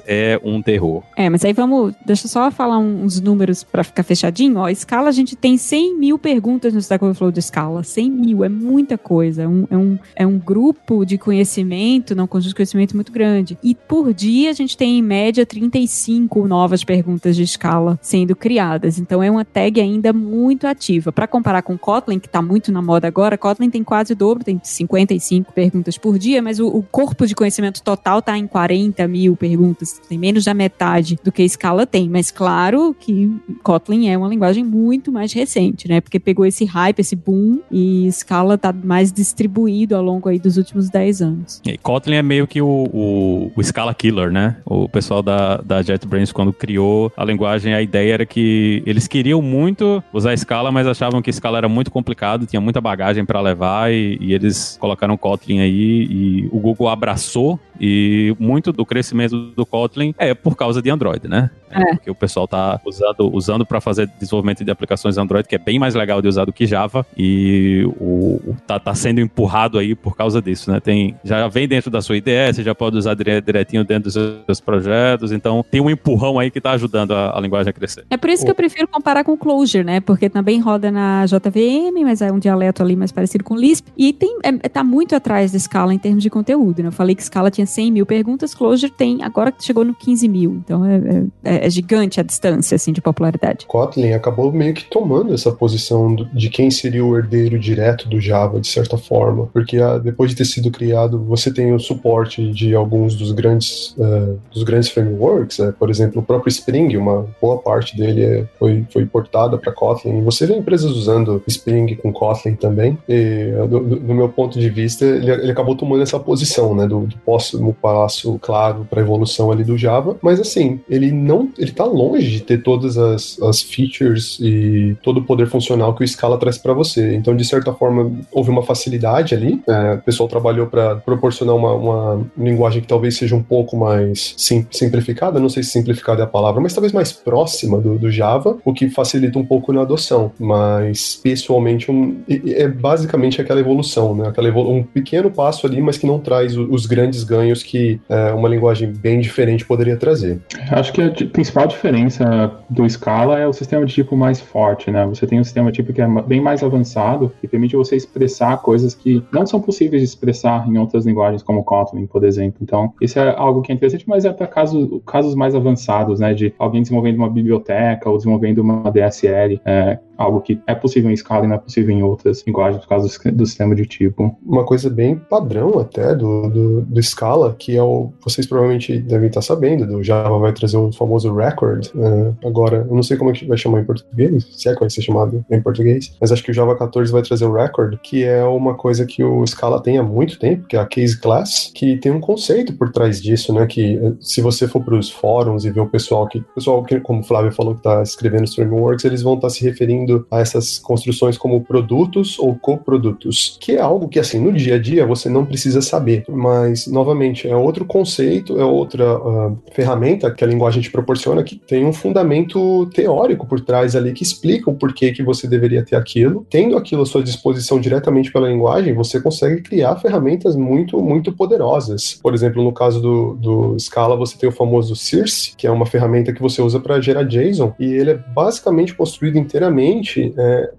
é um terror. É, mas aí vamos, deixa eu só falar uns números pra ficar fechadinho. Ó, Scala, a gente tem 100 mil perguntas no Stack Overflow de Scala. 100 mil, é muita coisa. É um, é um, é um grupo de conhecimento, não, conjunto de conhecimento muito grande. E por dia a gente tem, em média, 35 novas perguntas de Scala sendo criadas. Então é uma tag ainda muito ativa. Para comparar com Kotlin, que tá muito na moda agora, Kotlin tem quase o dobro, tem 55 perguntas por dia, mas o, o corpo de conhecimento total tá em 40 mil perguntas. Tem menos da metade do que Scala tem. Mas claro que Kotlin é uma linguagem muito mais recente, né? Porque pegou esse hype, esse boom, e Scala tá mais distribuído ao longo aí dos últimos 10 anos. E Kotlin é meio que o, o, o Scala Killer, né? O pessoal da, da JetBrains, quando criou a linguagem, a ideia era que eles queriam muito usar Scala, mas achavam que Scala era muito complicado, tinha muita bagagem para levar, e, e eles colocaram Kotlin aí, e o Google abraçou, e muito do crescimento do Kotlin é por causa de Android, né? É. Porque o pessoal tá usando, usando para fazer desenvolvimento de aplicações Android, que é bem mais legal de usar do que Java, e o, o- tá, tá sendo empurrado aí por causa disso, né? Tem, já vem dentro da sua IDE, você já pode usar dire- direitinho dentro dos seus projetos, então tem um empurrão aí que tá ajudando a, a linguagem a crescer. É por isso que eu prefiro comparar com Clojure, né? Porque também roda na JVM, mas é um dialeto ali mais parecido com Lisp. E tem, é, tá muito atrás da Scala em termos de conteúdo, né? Eu falei que Scala tinha 100 mil perguntas, Clojure tem, agora chegou no 15 mil. Então é, é- é gigante a distância, assim, de popularidade. Kotlin acabou meio que tomando essa posição de quem seria o herdeiro direto do Java, de certa forma, porque ah, depois de ter sido criado, você tem o suporte de alguns dos grandes, eh, dos grandes frameworks, eh, por exemplo, o próprio Spring, uma boa parte dele é- foi, foi portada para Kotlin, você vê empresas usando Spring com Kotlin também, e ah, do, do- do meu ponto de vista, ele, ele acabou tomando essa posição, né, do, do próximo passo claro para a evolução ali do Java, mas assim, ele não ele tá longe de ter todas as, as features e todo o poder funcional que o Scala traz para você. Então, de certa forma, houve uma facilidade ali. É, o pessoal trabalhou para proporcionar uma, uma, linguagem que talvez seja um pouco mais sim, simplificada, não sei se simplificada é a palavra, mas talvez mais próxima do, do Java, o que facilita um pouco na adoção. Mas, pessoalmente, um, é basicamente aquela evolução, né? Aquela evolu um pequeno passo ali, mas que não traz os grandes ganhos que é, uma linguagem bem diferente poderia trazer. Acho que a principal diferença do Scala é o sistema de tipo mais forte, né? Você tem um sistema tipo que é bem mais avançado e permite você expressar coisas que não são possíveis de expressar em outras linguagens, como Kotlin, por exemplo. Então, isso é algo que é interessante, mas é para casos, casos mais avançados, né? De alguém desenvolvendo uma biblioteca ou desenvolvendo uma DSL. É, algo que é possível em Scala e não é possível em outras linguagens por causa do, do sistema de tipo. Uma coisa bem padrão até do, do, do, Scala, que é o. Vocês provavelmente devem estar sabendo, do Java vai trazer o famoso record. Uh, agora, eu não sei como é que vai chamar em português, se é que vai ser chamado em português, mas acho que o Java 14 vai trazer o record, que é uma coisa que o Scala tem há muito tempo, que é a case class, que tem um conceito por trás disso, né? Que eh, se você for para os fóruns e ver o pessoal que. O pessoal que, como o Flávio falou, que está escrevendo os frameworks, eles vão estar tá se referindo a essas construções como produtos ou coprodutos, que é algo que, assim, no dia a dia você não precisa saber, mas, novamente, é outro conceito, é outra uh, ferramenta que a linguagem te proporciona que tem um fundamento teórico por trás ali que explica o porquê que você deveria ter aquilo. Tendo aquilo à sua disposição diretamente pela linguagem, você consegue criar ferramentas muito, muito poderosas. Por exemplo, no caso do, do Scala, você tem o famoso Circe, que é uma ferramenta que você usa para gerar JSON, e ele é basicamente construído inteiramente é,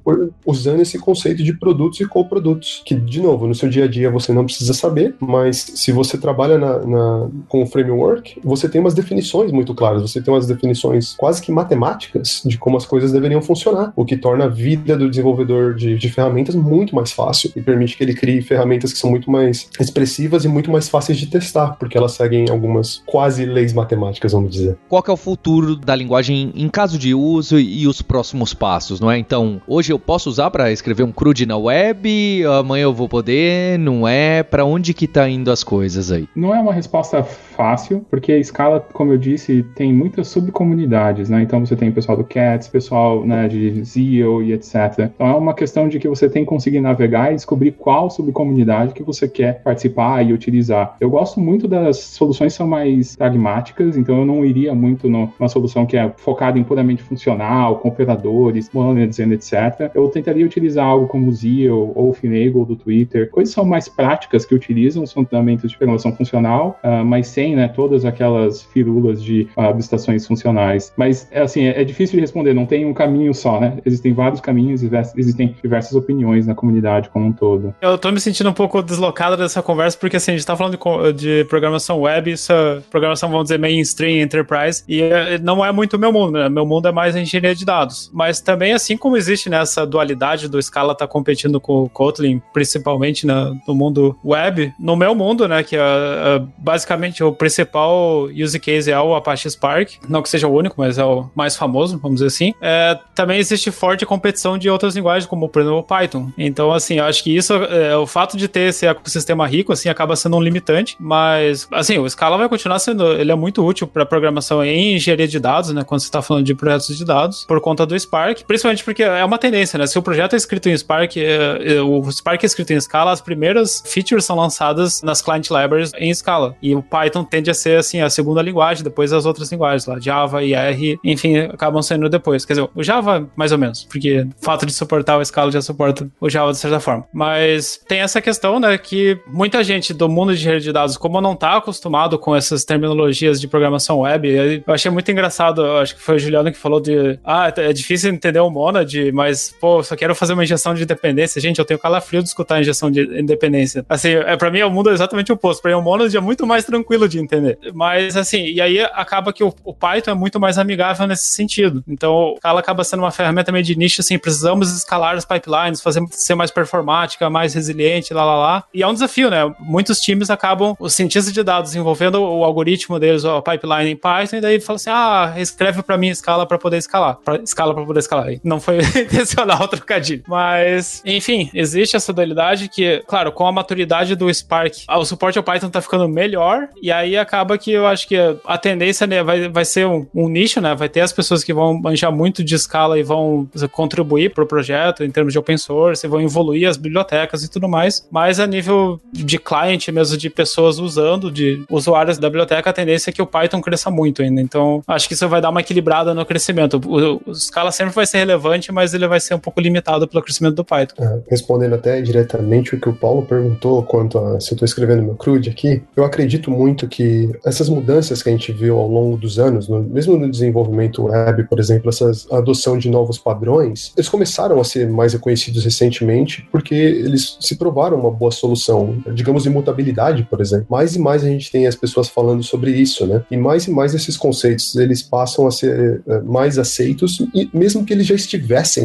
usando esse conceito de produtos e coprodutos, que, de novo, no seu dia a dia você não precisa saber, mas se você trabalha na, na, com o framework, você tem umas definições muito claras, você tem umas definições quase que matemáticas de como as coisas deveriam funcionar, o que torna a vida do desenvolvedor de, de ferramentas muito mais fácil e permite que ele crie ferramentas que são muito mais expressivas e muito mais fáceis de testar, porque elas seguem algumas quase leis matemáticas, vamos dizer. Qual é o futuro da linguagem em caso de uso e os próximos passos, não é? É? Então, hoje eu posso usar para escrever um CRUD na web, amanhã eu vou poder, não é? Para onde que tá indo as coisas aí? Não é uma resposta fácil, porque a Scala, como eu disse, tem muitas subcomunidades, né? Então você tem o pessoal do Cats, pessoal né, de Zio e etc. Então é uma questão de que você tem que conseguir navegar e descobrir qual subcomunidade que você quer participar e utilizar. Eu gosto muito das soluções que são mais pragmáticas, então eu não iria muito numa solução que é focada em puramente funcional, com operadores, dizendo etc. Eu tentaria utilizar algo como o Zio ou o Finagle do Twitter, coisas são mais práticas que utilizam os fundamentos de programação funcional, uh, mas sem né, todas aquelas firulas de uh, abstrações funcionais. Mas, é, assim, é, é, difícil de responder, não tem um caminho só, né? Existem vários caminhos, existem diversas opiniões na comunidade como um todo. Eu tô me sentindo um pouco deslocado dessa conversa, porque, assim, a gente tá falando de, programação web, isso é programação, vamos dizer, mainstream, enterprise, e é, não é muito meu mundo, né? Meu mundo é mais engenharia de dados. Mas também, como existe nessa dualidade do Scala tá competindo com o Kotlin, principalmente na, no mundo web, no meu mundo, né, que é, é, basicamente o principal use case é o Apache Spark, não que seja o único, mas é o mais famoso, vamos dizer assim. É, também existe forte competição de outras linguagens, como por exemplo o Python. Então, assim, eu acho que isso, é, o fato de ter esse ecossistema rico, assim, acaba sendo um limitante, mas, assim, o Scala vai continuar sendo, ele é muito útil para programação em engenharia de dados, né, quando você está falando de projetos de dados, por conta do Spark, principalmente porque é uma tendência, né? Se o projeto é escrito em Spark, é, é, o Spark é escrito em Scala, as primeiras features são lançadas nas client libraries em Scala. E o Python tende a ser, assim, a segunda linguagem, depois as outras linguagens lá, Java e R, enfim, acabam saindo depois. Quer dizer, o Java, mais ou menos, porque o fato de suportar o Scala já suporta o Java de certa forma. Mas tem essa questão, né, que muita gente do mundo de rede de dados, como não tá acostumado com essas terminologias de programação web, eu achei muito engraçado, acho que foi o Juliano que falou de, ah, é difícil entender o Monad, mas, pô, só quero fazer uma injeção de independência. Gente, eu tenho calafrio de escutar a injeção de independência. Assim, é, pra mim, o mundo é exatamente o oposto. Pra mim, o Monad é muito mais tranquilo de entender. Mas, assim, e aí acaba que o, o Python é muito mais amigável nesse sentido. Então, o Scala acaba sendo uma ferramenta meio de nicho, assim, precisamos escalar as pipelines, fazer ser mais performática, mais resiliente, lá, lá, lá. E é um desafio, né? Muitos times acabam, os cientistas de dados, envolvendo o algoritmo deles, a pipeline em Python, e daí fala assim, ah, escreve pra mim escala pra poder escalar. Pra, escala pra poder escalar. E não foi intencional o trocadilho. Mas, enfim, existe essa dualidade que, claro, com a maturidade do Spark, o suporte ao Python tá ficando melhor, e aí acaba que eu acho que a tendência né, vai, vai ser um, um nicho, né? Vai ter as pessoas que vão manjar muito de escala e vão contribuir pro projeto em termos de open source, vão evoluir as bibliotecas e tudo mais, mas a nível de client mesmo, de pessoas usando, de usuários da biblioteca, a tendência é que o Python cresça muito ainda. Então, acho que isso vai dar uma equilibrada no crescimento. O, o Scala sempre vai ser relevante, mas ele vai ser um pouco limitado pelo crescimento do Python. É, respondendo até diretamente o que o Paulo perguntou quanto a se eu estou escrevendo meu CRUD aqui, eu acredito muito que essas mudanças que a gente viu ao longo dos anos, no, mesmo no desenvolvimento web, por exemplo, essa adoção de novos padrões, eles começaram a ser mais reconhecidos recentemente porque eles se provaram uma boa solução, digamos, de mutabilidade, por exemplo. Mais e mais a gente tem as pessoas falando sobre isso, né? E mais e mais esses conceitos, eles passam a ser é, mais aceitos, e mesmo que eles já estivessem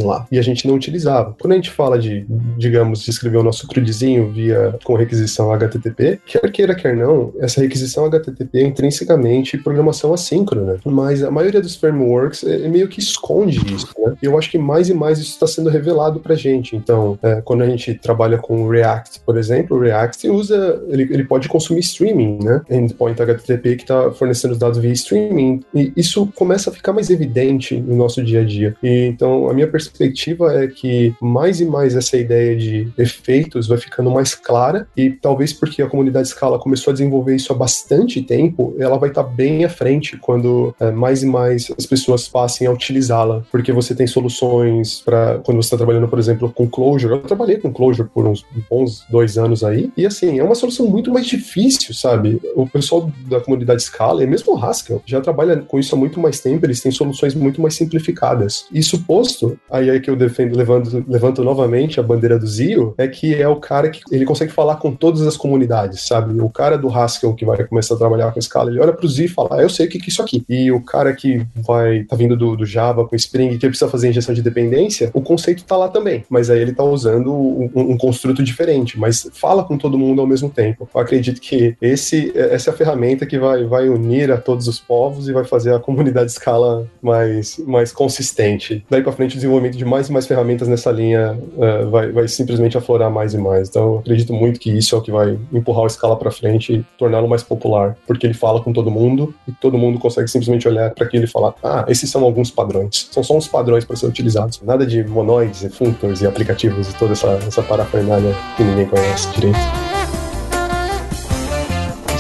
lá e a gente não utilizava. Quando a gente fala de, digamos, de escrever o nosso crudezinho via com requisição HTTP, quer queira, quer não, essa requisição HTTP é intrinsecamente programação assíncrona, mas a maioria dos frameworks é, é meio que esconde isso, né? E eu acho que mais e mais isso está sendo revelado pra gente. Então, é, quando a gente trabalha com React, por exemplo, o React usa, ele, ele pode consumir streaming, né? Endpoint HTTP que está fornecendo os dados via streaming, e isso começa a ficar mais evidente no nosso dia a dia. E então, a minha perspectiva é que mais e mais essa ideia de efeitos vai ficando mais clara, e talvez porque a comunidade Scala começou a desenvolver isso há bastante tempo, ela vai estar tá bem à frente quando é, mais e mais as pessoas passem a utilizá-la, porque você tem soluções para quando você está trabalhando, por exemplo, com Clojure. Eu trabalhei com Clojure por uns bons dois anos aí, e assim, é uma solução muito mais difícil, sabe? O pessoal da comunidade Scala, e mesmo o Haskell, já trabalha com isso há muito mais tempo, eles têm soluções muito mais simplificadas. Isso posto, aí é que eu defendo, levanto, levanto novamente a bandeira do Zio, é que é o cara que ele consegue falar com todas as comunidades, sabe? O cara do Haskell que vai começar a trabalhar com Scala, ele olha pro Zio e fala, ah, eu sei o que, que é isso aqui. E o cara que vai, tá vindo do, do Java com Spring, que precisa fazer injeção de dependência, o conceito tá lá também, mas aí ele tá usando um, um construto diferente, mas fala com todo mundo ao mesmo tempo. Eu acredito que esse, essa é a ferramenta que vai, vai unir a todos os povos e vai fazer a comunidade Scala mais, mais consistente. Daí para frente, o desenvolvimento de mais e mais ferramentas nessa linha uh, vai, vai simplesmente aflorar mais e mais. Então, acredito muito que isso é o que vai empurrar o Scala para frente e torná-lo mais popular, porque ele fala com todo mundo e todo mundo consegue simplesmente olhar para aquilo e falar: ah, esses são alguns padrões. São só uns padrões para ser utilizados. Nada de monoides e functors e aplicativos e toda essa, essa parafernália que ninguém conhece direito.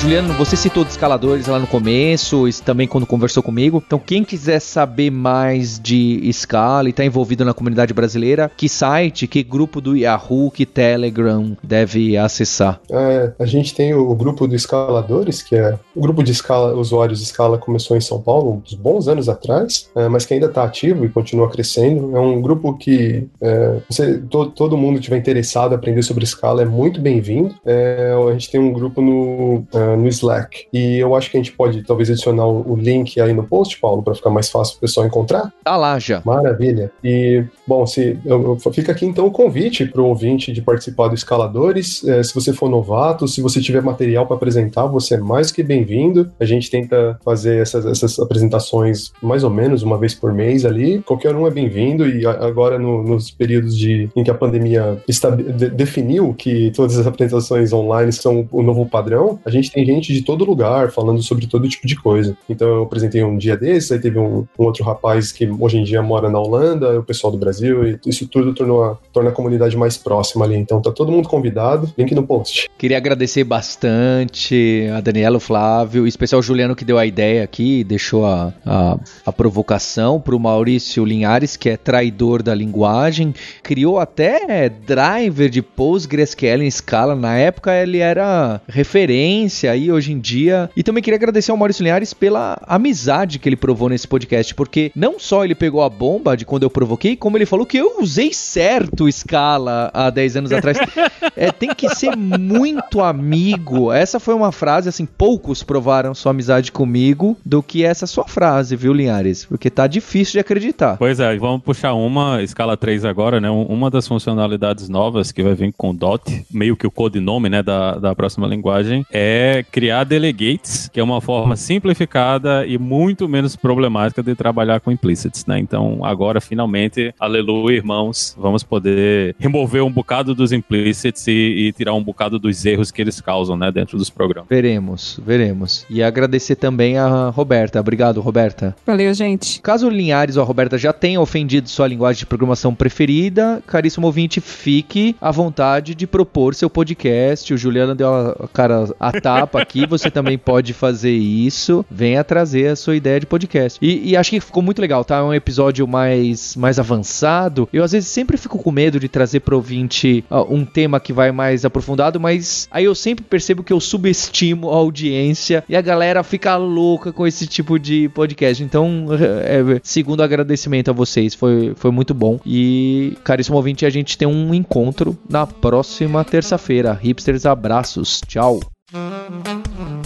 Juliano, você citou de escaladores lá no começo, também quando conversou comigo. Então, quem quiser saber mais de escala e está envolvido na comunidade brasileira, que site, que grupo do Yahoo, que Telegram deve acessar? É, a gente tem o, grupo do Escaladores, que é o grupo de escala, usuários de escala começou em São Paulo uns bons anos atrás, é, mas que ainda está ativo e continua crescendo. É um grupo que é, você, to, todo mundo tiver interessado em aprender sobre escala é muito bem-vindo. É, a gente tem um grupo no no Slack. E eu acho que a gente pode talvez adicionar o link aí no post, Paulo, para ficar mais fácil o pessoal encontrar. Tá lá já. Maravilha. E, bom, se eu, eu, fica aqui então o convite para o ouvinte de participar do Escaladores. É, se você for novato, se você tiver material para apresentar, você é mais que bem-vindo. A gente tenta fazer essas, essas apresentações mais ou menos uma vez por mês ali. Qualquer um é bem-vindo e agora no, nos períodos de, em que a pandemia está, de, definiu que todas as apresentações online são o novo padrão, a gente tem gente de todo lugar falando sobre todo tipo de coisa. Então eu apresentei um dia desses, aí teve um, um outro rapaz que hoje em dia mora na Holanda, o pessoal do Brasil, e isso tudo tornou torna a comunidade mais próxima ali. Então tá todo mundo convidado, link no post. Queria agradecer bastante a Daniela, o Flávio, em especial o Juliano que deu a ideia aqui, deixou a, a, a provocação pro Maurício Linhares, que é traidor da linguagem, criou até driver de PostgreSQL em escala. Na época ele era referência aí hoje em dia. E também queria agradecer ao Maurício Linhares pela amizade que ele provou nesse podcast, porque não só ele pegou a bomba de quando eu provoquei, como ele falou que eu usei certo escala há 10 anos atrás. é, tem que ser muito amigo. Essa foi uma frase, assim, poucos provaram sua amizade comigo do que essa sua frase, viu, Linhares? Porque tá difícil de acreditar. Pois é, vamos puxar uma, escala 3 agora, né? Uma das funcionalidades novas que vai vir com o DOT, meio que o codinome, né, da, da próxima linguagem, é é criar delegates, que é uma forma simplificada e muito menos problemática de trabalhar com implicits, né? Então, agora, finalmente, aleluia, irmãos, vamos poder remover um bocado dos implicits e, e tirar um bocado dos erros que eles causam, né, dentro dos programas. Veremos, veremos. E agradecer também a Roberta. Obrigado, Roberta. Valeu, gente. Caso o Linhares ou a Roberta já tenha ofendido sua linguagem de programação preferida, caríssimo ouvinte, fique à vontade de propor seu podcast. O Juliano deu a cara a tapa aqui, você também pode fazer isso. Venha trazer a sua ideia de podcast. E, e acho que ficou muito legal, tá? É um episódio mais, mais avançado. Eu às vezes sempre fico com medo de trazer pro ouvinte uh, um tema que vai mais aprofundado, mas aí eu sempre percebo que eu subestimo a audiência e a galera fica louca com esse tipo de podcast. Então, é, segundo agradecimento a vocês, foi, foi muito bom. E, caríssimo ouvinte, a gente tem um encontro na próxima terça-feira. Hipsters, abraços. Tchau. Você